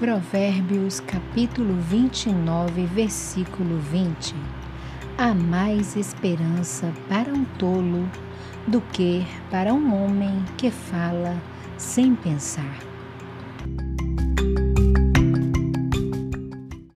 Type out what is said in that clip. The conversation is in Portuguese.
Provérbios capítulo 29, versículo 20. Há mais esperança para um tolo do que para um homem que fala sem pensar.